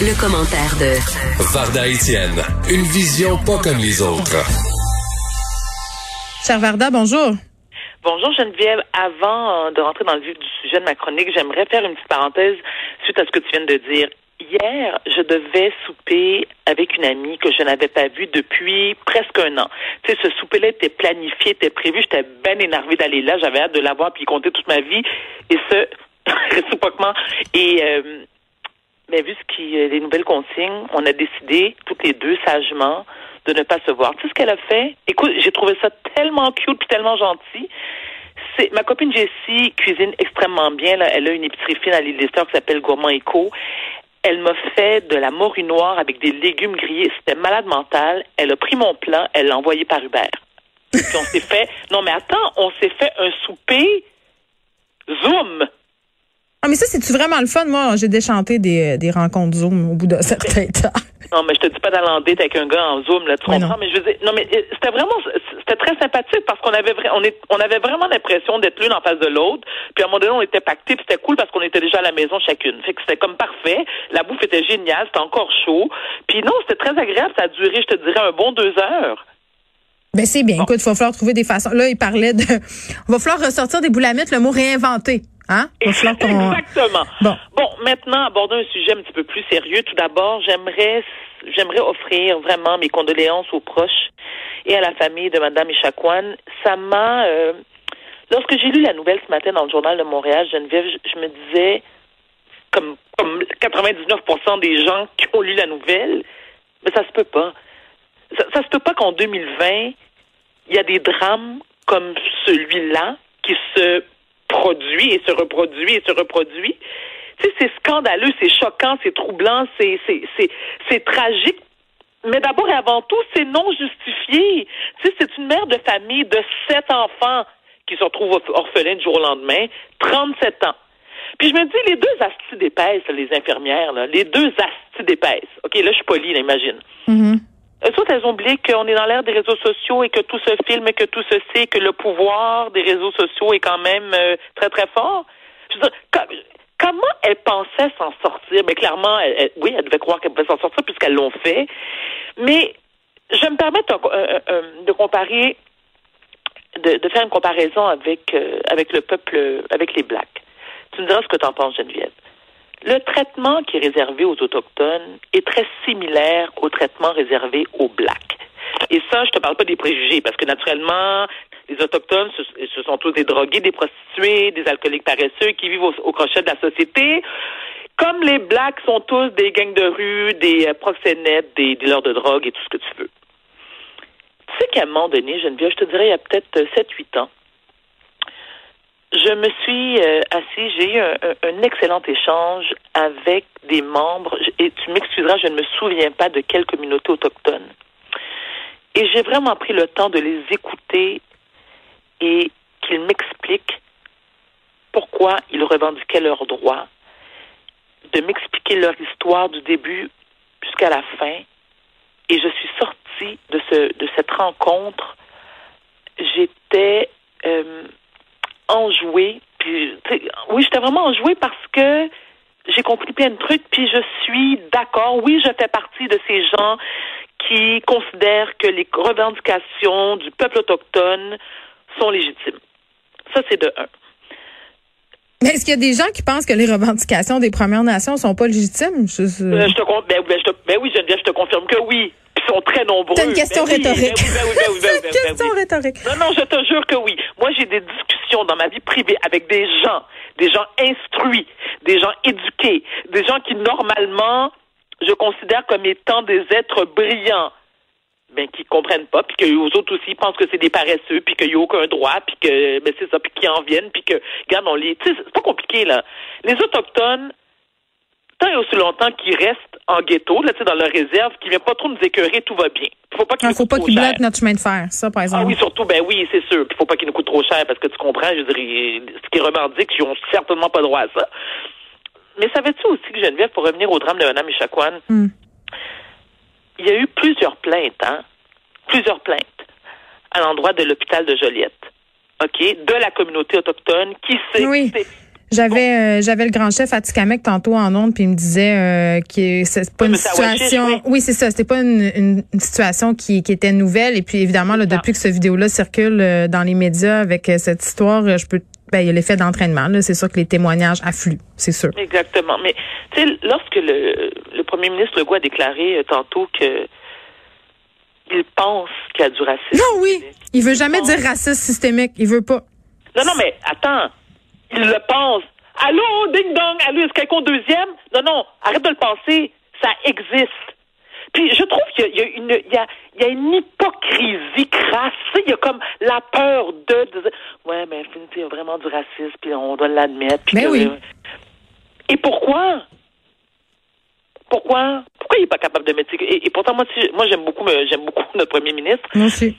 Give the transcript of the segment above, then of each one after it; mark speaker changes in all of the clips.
Speaker 1: Le, commentaire de
Speaker 2: Varda Etienne, une vision pas comme les autres.
Speaker 3: Cher Varda, bonjour.
Speaker 4: Bonjour Geneviève. Avant euh, de rentrer dans le vif du sujet de ma chronique, j'aimerais faire une petite parenthèse suite à ce que tu viens de dire. Hier, je devais souper avec une amie que je n'avais pas vue depuis presque un an. Tu sais, ce souper-là était planifié, était prévu. J'étais bien énervée d'aller là. J'avais hâte de l'avoir puis compter toute ma vie. Et ce, réciproquement. Et euh, mais vu ce qui, euh, les nouvelles consignes, on a décidé toutes les deux sagement de ne pas se voir. Tu sais ce qu'elle a fait? Écoute, j'ai trouvé ça tellement cute et tellement gentil. C'est ma copine Jessie cuisine extrêmement bien. Elle a une épicerie fine à l'île des qui s'appelle Gourmand Eco. Elle m'a fait de la morue noire avec des légumes grillés. C'était malade mental. Elle a pris mon plat, elle l'a envoyé par Uber. Puis on s'est fait. Non, mais attends, on s'est fait un souper Zoom.
Speaker 3: Mais ça, c'est-tu vraiment le fun? Moi, j'ai déchanté des, des rencontres Zoom au bout d'un certain temps.
Speaker 4: Non, mais je te dis pas d'aller en date avec un gars en Zoom, là, tu comprends? Mais je veux dire, non, mais euh, c'était vraiment, c'était très sympathique parce qu'on avait, on, est, on avait vraiment l'impression d'être l'une en face de l'autre. Puis à un moment donné, on était pactés, puis c'était cool parce qu'on était déjà à la maison chacune. Fait que c'était comme parfait. La bouffe était géniale, c'était encore chaud. Puis non, c'était très agréable. Ça a duré, je te dirais, un bon deux heures.
Speaker 3: Ben c'est bien. Écoute, il va falloir trouver des façons. Là, il parlait de. Il va falloir ressortir des boulamites, le mot réinventer. Hein?
Speaker 4: Exactement. Bon. bon, maintenant, abordons un sujet un petit peu plus sérieux. Tout d'abord, j'aimerais j'aimerais offrir vraiment mes condoléances aux proches et à la famille de Madame Echaquan. Ça m'a euh, lorsque j'ai lu la nouvelle ce matin dans le journal de Montréal, Geneviève, je, me disais comme comme 99% des gens qui ont lu la nouvelle, mais ça se peut pas. Ça, ça se peut pas qu'en 2020, il y a des drames comme celui-là qui se produit et se reproduit et se reproduit c'est scandaleux, c'est choquant, c'est troublant, c'est, c'est, tragique. Mais d'abord et avant tout, c'est non justifié. Tu sais, c'est une mère de famille de sept enfants qui se retrouve orphelin du jour au lendemain, 37 ans. Puis je me dis, les deux astis d'épaisse, les infirmières, là, les deux astis d'épaisse. OK, là, je suis polie, imagine. Mm elles ont oublié qu'on est dans l'ère des réseaux sociaux et que tout se filme et que tout se sait, que le pouvoir des réseaux sociaux est quand même euh, très, très fort. Je veux dire, Comment elle pensait s'en sortir? Mais clairement, oui, elle devait croire qu'elle pouvait s'en sortir puisqu'elles l'ont fait. Mais je me permets de comparer, de, faire une comparaison avec, euh, avec le peuple, avec les Blacks. Tu me diras ce que tu en penses, Geneviève. Le traitement qui est réservé aux Autochtones est très similaire au traitement réservé aux Blacks. Et ça, je te parle pas des préjugés, parce que naturellement, les Autochtones, ce, sont tous des drogués, des prostituées, des alcooliques paresseux qui vivent au, crochet de la société. Comme les Blacks sont tous des gangs de rue, des euh, proxénètes, des dealers de drogue et tout ce que tu veux. Tu sais qu'à un moment donné, Geneviève, je te dirais il y a peut-être 7-8 euh, ans, je me suis euh, assis, j'ai eu un, excellent échange avec des membres, et tu m'excuseras, je ne me souviens pas de quelle communauté autochtone. Et j'ai vraiment pris le temps de les écouter et qu'ils m'expliquent pourquoi ils revendiquaient leurs droits, de m'expliquer leur histoire du début jusqu'à la fin. Et je suis sortie de, ce, de cette rencontre. J'étais euh, enjouée. Puis, oui, j'étais vraiment enjouée parce que j'ai compris plein de trucs, puis je suis d'accord. Oui, je fais partie de ces gens qui considèrent que les revendications du peuple autochtone sont légitimes. Ça, c'est de un.
Speaker 3: Mais est-ce qu'il y a des gens qui pensent que les revendications des Premières Nations sont pas légitimes? Je,
Speaker 4: euh, je te, ben, ben, je te, ben oui, Geneviève, je te confirme que oui. Ils sont très nombreux.
Speaker 3: C'est une question rhétorique. C'est une question rhétorique.
Speaker 4: Non, non, je te jure que oui. Moi, j'ai des discussions dans ma vie privée avec des gens, des gens instruits, des gens éduqués, des gens qui, normalement, je considère comme étant des êtres brillants ben qui comprennent pas, puis que aux autres aussi pensent que c'est des paresseux, puis qu'il n'y a aucun droit, puis que ben c'est ça, puis qu'ils en viennent, puis que regarde on les, c'est pas compliqué là. Les autochtones, tant et aussi longtemps qu'ils restent en ghetto, là, dans leur réserve, qu'ils ne viennent pas trop nous écœurer, tout va bien.
Speaker 3: Il faut pas qu'il faut pas qu'ils bloquent notre chemin de fer, ça, par exemple.
Speaker 4: Ah oui, surtout, ben oui, c'est sûr. Il faut pas qu'ils nous coûtent trop cher, parce que tu comprends, je dirais, ce qu'ils revendiquent, ils n'ont certainement pas droit à ça. Mais savais-tu aussi que Geneviève, pour revenir au drame de Mme Echaquan, hmm. Il y a eu plusieurs plaintes, hein? Plusieurs plaintes à l'endroit de l'hôpital de Joliette. OK? De la communauté autochtone qui s'est.
Speaker 3: Oui. J'avais euh, j'avais le grand chef Atikamek tantôt en ondes puis il me disait euh, que c'est pas une situation oui, c'est ça c'était pas une, situation qui, qui était nouvelle et puis évidemment là, depuis que cette vidéo là circule euh, dans les médias avec euh, cette histoire je peux ben, il y a l'effet d'entraînement. C'est sûr que les témoignages affluent, c'est sûr.
Speaker 4: Exactement. Mais tu sais, lorsque le, le premier ministre Legault a déclaré tantôt que il pense qu'il y a du racisme.
Speaker 3: Non, oui. Il veut jamais dire racisme systémique. Il veut pas.
Speaker 4: Non, non, mais attends il le pense. Allô, ding dong, allô, est-ce quelqu'un deuxième? Non, non, arrête de le penser. Ça existe. Puis je trouve qu'il y a une, il y a, il y a une hypocrisie crasse. Il y a comme la peur de, de ouais, mais il y a vraiment du racisme, puis on doit l'admettre.
Speaker 3: Mais oui.
Speaker 4: Et pourquoi? Pourquoi? Pourquoi il n'est pas capable de mettre et, et pourtant moi, moi j'aime beaucoup, j'aime beaucoup notre premier ministre.
Speaker 3: Moi aussi.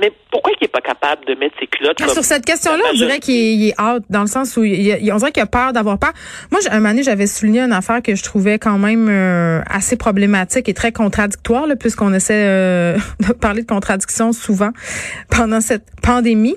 Speaker 4: Mais pourquoi il n'est pas capable de mettre ses culottes
Speaker 3: ah, Sur cette question-là, on dirait qu'il est out, dans le sens où il, on dirait qu'il a peur d'avoir peur. Moi, un moment donné, j'avais souligné une affaire que je trouvais quand même euh, assez problématique et très contradictoire, puisqu'on essaie euh, de parler de contradiction souvent pendant cette pandémie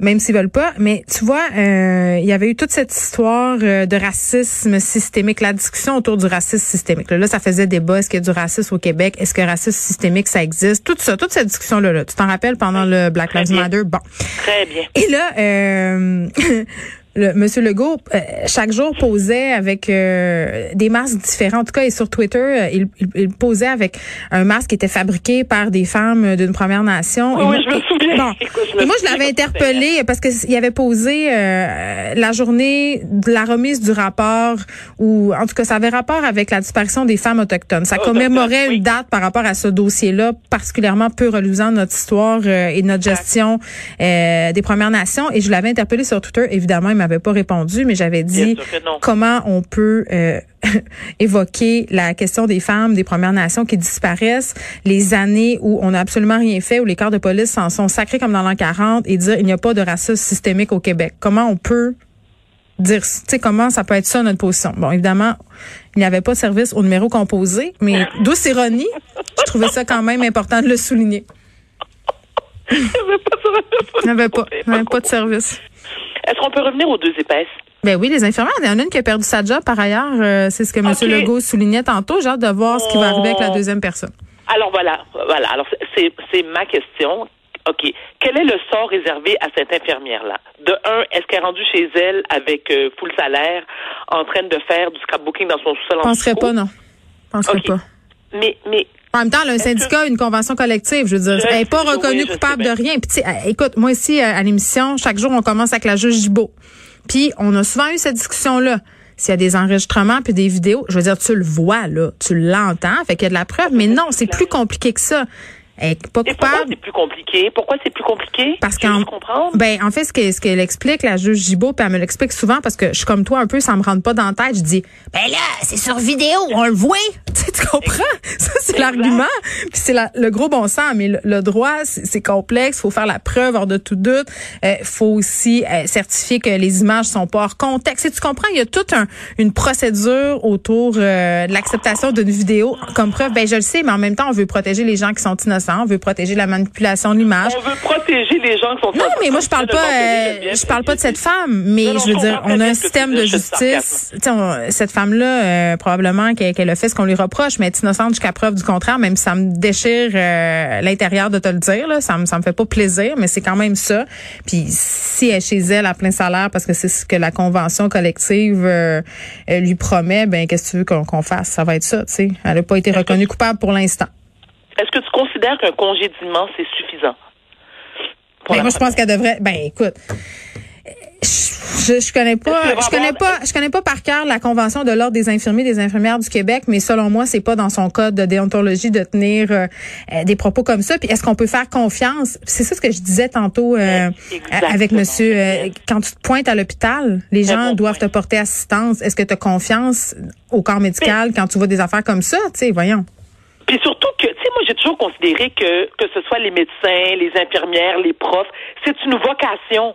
Speaker 3: même s'ils veulent pas. Mais tu vois, euh, il y avait eu toute cette histoire euh, de racisme systémique, la discussion autour du racisme systémique. Là, ça faisait débat. Est-ce qu'il y a du racisme au Québec? Est-ce que racisme systémique, ça existe? Tout ça, toute cette discussion-là. Là. Tu t'en rappelles pendant le Black Lives Matter? Bon.
Speaker 4: Très bien.
Speaker 3: Et là, euh, le, Monsieur Legault, euh, chaque jour posait avec euh, des masques différents. En tout cas, et sur Twitter, euh, il, il, posait avec un masque qui était fabriqué par des femmes d'une Première Nation.
Speaker 4: Oui, et je me souviens.
Speaker 3: et moi, je l'avais interpellé parce qu'il avait posé la journée de la remise du rapport, ou en tout cas, ça avait rapport avec la disparition des femmes autochtones. Ça commémorait une date par rapport à ce dossier-là, particulièrement peu reluisant notre histoire et notre gestion des Premières Nations. Et je l'avais interpellé sur Twitter. Évidemment, il m'a n'avais pas répondu, mais j'avais dit comment on peut euh, évoquer la question des femmes des Premières Nations qui disparaissent, les années où on n'a absolument rien fait, où les corps de police s'en sont sacrés comme dans l'an 40 et dire il n'y a pas de racisme systémique au Québec. Comment on peut dire, tu sais, comment ça peut être ça notre position? Bon, évidemment, il n'y avait pas de service au numéro composé, mais douce ironie, je trouvais ça quand même important de le souligner.
Speaker 4: Il n'y avait pas
Speaker 3: de Il n'y avait pas, pas de service.
Speaker 4: Est-ce qu'on peut revenir aux deux épaisses?
Speaker 3: Ben oui, les infirmières. Il y en a une qui a perdu sa job par ailleurs. Euh, c'est ce que M. Legault soulignait tantôt. J'ai hâte de voir ce qui va arriver avec la deuxième personne.
Speaker 4: Alors voilà, voilà. Alors c'est ma question. OK. Quel est le sort réservé à cette infirmière-là? De un, est-ce qu'elle est rendue chez elle avec euh, full salaire, en train de faire du scrapbooking dans son sous-sol?
Speaker 3: Je penserais pas, non. Je penserais pas.
Speaker 4: Mais, mais
Speaker 3: en même temps, là, un syndicat, une convention collective, je veux dire, elle n'est pas reconnue coupable de rien. Puis, écoute, moi ici à l'émission, chaque jour, on commence avec la juge Gibault. Puis, on a souvent eu cette discussion-là. S'il y a des enregistrements puis des vidéos, je veux dire, tu le vois là, tu l'entends, fait qu'il y a de la preuve. Mais non, c'est plus compliqué que ça pas coupable.
Speaker 4: pourquoi c'est plus compliqué? Pourquoi c'est plus compliqué?
Speaker 3: Parce qu'en ben en fait ce qu'elle ce explique la juge Gibault, puis elle me l'explique souvent parce que je suis comme toi un peu, ça me rentre pas dans la tête. Je dis ben là c'est sur vidéo, on le voit. tu comprends? Ça c'est l'argument. Puis c'est le gros bon sens, mais le, droit c'est complexe, faut faire la preuve hors de tout doute. Euh, faut aussi euh, certifier que les images sont pas hors contexte. Et tu comprends, il y a toute un, une procédure autour euh, de l'acceptation d'une vidéo comme preuve. Ben je le sais, mais en même temps on veut protéger les gens qui sont innocents on veut protéger la manipulation de l'image.
Speaker 4: On veut protéger les gens qui sont
Speaker 3: Non, mais moi je parle pas euh, je parle pas de cette femme, mais je veux dire on a un système de justice. cette femme là euh, probablement qu'elle a fait ce qu'on lui reproche, mais elle est innocente jusqu'à preuve du contraire, même si ça me déchire euh, l'intérieur de te le dire là, ça me ça me fait pas plaisir, mais c'est quand même ça. Puis si elle est chez elle à plein salaire parce que c'est ce que la convention collective lui promet, ben qu'est-ce que tu veux qu'on fasse? Ça va être ça, tu sais. Elle n'a pas été reconnue coupable pour l'instant.
Speaker 4: Est-ce que tu considères qu'un congédiement, c'est suffisant?
Speaker 3: Ben, moi, je pense qu'elle devrait. Ben, écoute. Je, je connais pas, je connais pas, je connais pas par cœur la convention de l'ordre des infirmiers et des infirmières du Québec, mais selon moi, c'est pas dans son code de déontologie de tenir euh, euh, des propos comme ça. Puis est-ce qu'on peut faire confiance? C'est ça ce que je disais tantôt euh, avec Monsieur. quand tu te pointes à l'hôpital, les gens doivent te porter assistance. Est-ce que tu as confiance au corps médical quand tu vois des affaires comme ça? Tu sais, voyons.
Speaker 4: Puis surtout que, tu sais, moi j'ai toujours considéré que que ce soit les médecins, les infirmières, les profs, c'est une vocation.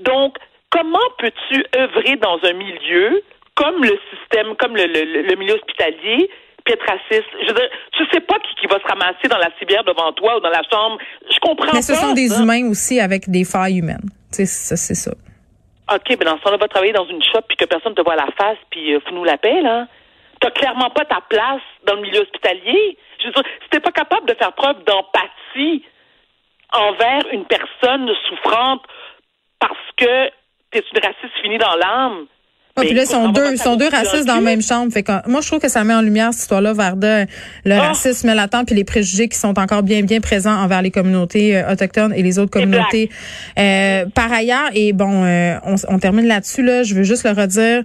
Speaker 4: Donc comment peux-tu œuvrer dans un milieu comme le système, comme le, milieu hospitalier, puis être raciste? Je veux dire, tu sais pas qui, qui va se ramasser dans la civière devant toi ou dans la chambre. Je comprends
Speaker 3: Mais ce sont des humains aussi avec des failles humaines. Tu sais, c'est ça.
Speaker 4: OK, mais dans ce temps-là, va travailler dans une shop puis que personne te voit à la face puis euh, nous la paix, là. T'as clairement pas ta place dans le milieu hospitalier. Je veux dire, si t'es pas capable de faire preuve d'empathie envers une personne souffrante parce que t'es une raciste finie dans l'âme.
Speaker 3: Ah, puis là, ils sont deux, sont deux racistes dans la même chambre. Fait que, moi, je trouve que ça met en lumière cette histoire-là, Varda, le ah. racisme latent puis les préjugés qui sont encore bien, bien présents envers les communautés euh, autochtones et les autres communautés. Euh, par ailleurs, et bon, euh, on, on termine là-dessus, là, je veux juste le redire.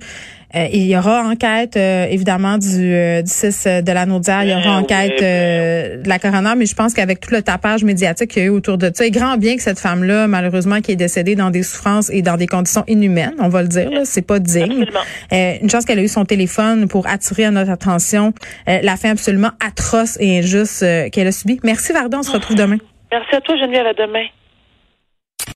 Speaker 3: Euh, il y aura enquête, euh, évidemment, du, euh, du 6 de la Naudière. Il y aura enquête de la coroner, mais je pense qu'avec tout le tapage médiatique qu'il y a eu autour de ça, il grand bien que cette femme-là, malheureusement, qui est décédée dans des souffrances et dans des conditions inhumaines, on va le dire, c'est pas digne. une chance qu'elle a eu son téléphone pour attirer à notre attention la fin absolument atroce et injuste qu'elle a subie. Merci, Varda. On se retrouve demain.
Speaker 4: Merci à toi, Geneviève. À demain.